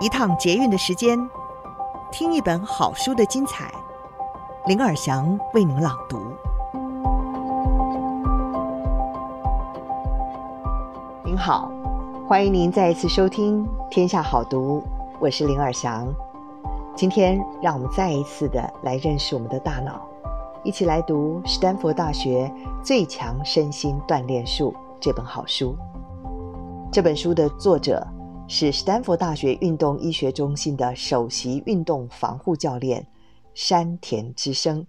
一趟捷运的时间，听一本好书的精彩。林尔祥为您朗读。您好，欢迎您再一次收听《天下好读》，我是林尔祥。今天让我们再一次的来认识我们的大脑，一起来读史丹佛大学《最强身心锻炼术》这本好书。这本书的作者，是斯坦福大学运动医学中心的首席运动防护教练山田之生，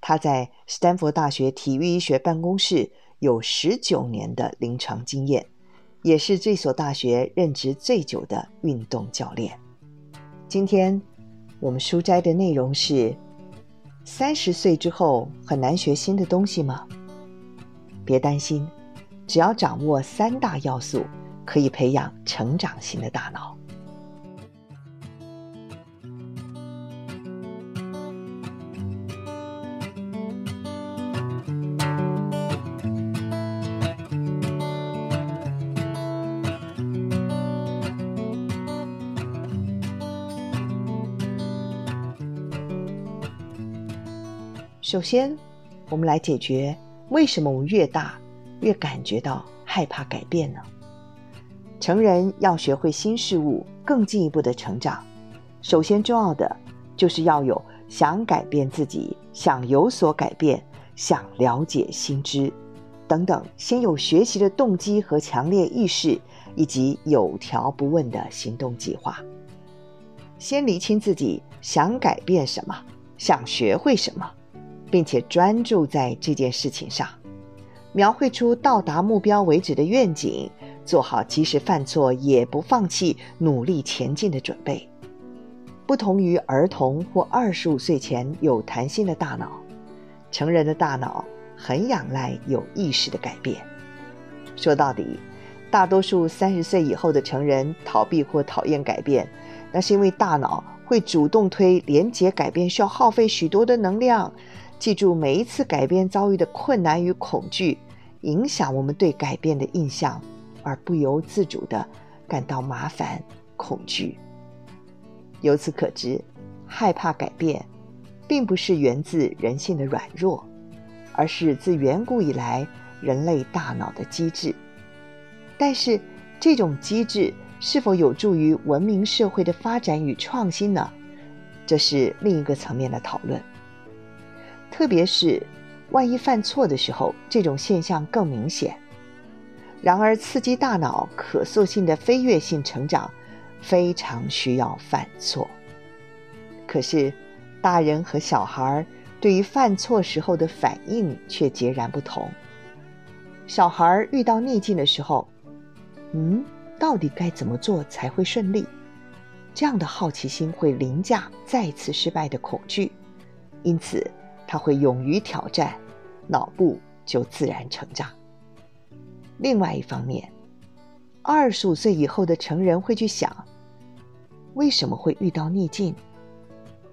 他在斯坦福大学体育医学办公室有十九年的临床经验，也是这所大学任职最久的运动教练。今天我们书斋的内容是：三十岁之后很难学新的东西吗？别担心，只要掌握三大要素。可以培养成长型的大脑。首先，我们来解决为什么我们越大越感觉到害怕改变呢？成人要学会新事物，更进一步的成长，首先重要的就是要有想改变自己、想有所改变、想了解新知等等，先有学习的动机和强烈意识，以及有条不紊的行动计划。先厘清自己想改变什么，想学会什么，并且专注在这件事情上，描绘出到达目标为止的愿景。做好即使犯错也不放弃、努力前进的准备。不同于儿童或二十五岁前有弹性的大脑，成人的大脑很仰赖有意识的改变。说到底，大多数三十岁以后的成人逃避或讨厌改变，那是因为大脑会主动推连接改变需要耗费许多的能量。记住每一次改变遭遇的困难与恐惧，影响我们对改变的印象。而不由自主地感到麻烦、恐惧。由此可知，害怕改变，并不是源自人性的软弱，而是自远古以来人类大脑的机制。但是，这种机制是否有助于文明社会的发展与创新呢？这是另一个层面的讨论。特别是，万一犯错的时候，这种现象更明显。然而，刺激大脑可塑性的飞跃性成长，非常需要犯错。可是，大人和小孩对于犯错时候的反应却截然不同。小孩遇到逆境的时候，嗯，到底该怎么做才会顺利？这样的好奇心会凌驾再次失败的恐惧，因此他会勇于挑战，脑部就自然成长。另外一方面，二十五岁以后的成人会去想，为什么会遇到逆境？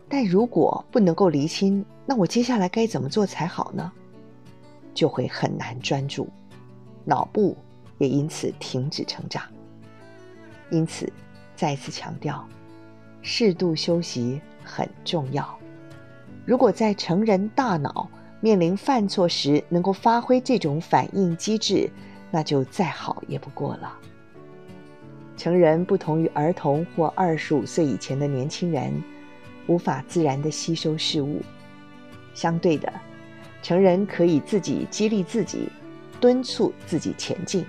但如果不能够厘清，那我接下来该怎么做才好呢？就会很难专注，脑部也因此停止成长。因此，再次强调，适度休息很重要。如果在成人大脑面临犯错时，能够发挥这种反应机制，那就再好也不过了。成人不同于儿童或二十五岁以前的年轻人，无法自然地吸收事物。相对的，成人可以自己激励自己，敦促自己前进。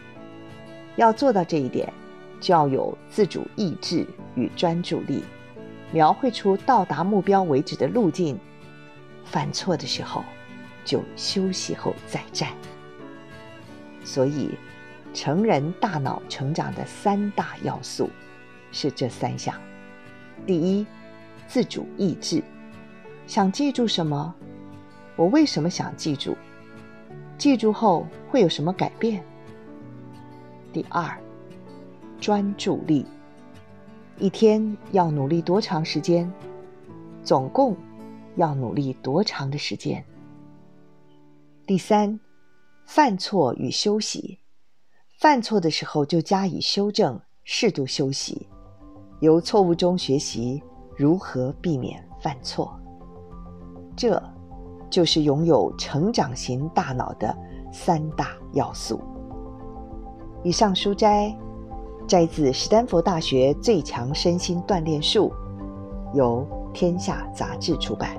要做到这一点，就要有自主意志与专注力，描绘出到达目标为止的路径。犯错的时候，就休息后再战。所以，成人大脑成长的三大要素是这三项：第一，自主意志，想记住什么？我为什么想记住？记住后会有什么改变？第二，专注力，一天要努力多长时间？总共要努力多长的时间？第三。犯错与休息，犯错的时候就加以修正，适度休息。由错误中学习如何避免犯错。这，就是拥有成长型大脑的三大要素。以上书摘摘自史丹佛大学《最强身心锻炼术》，由天下杂志出版。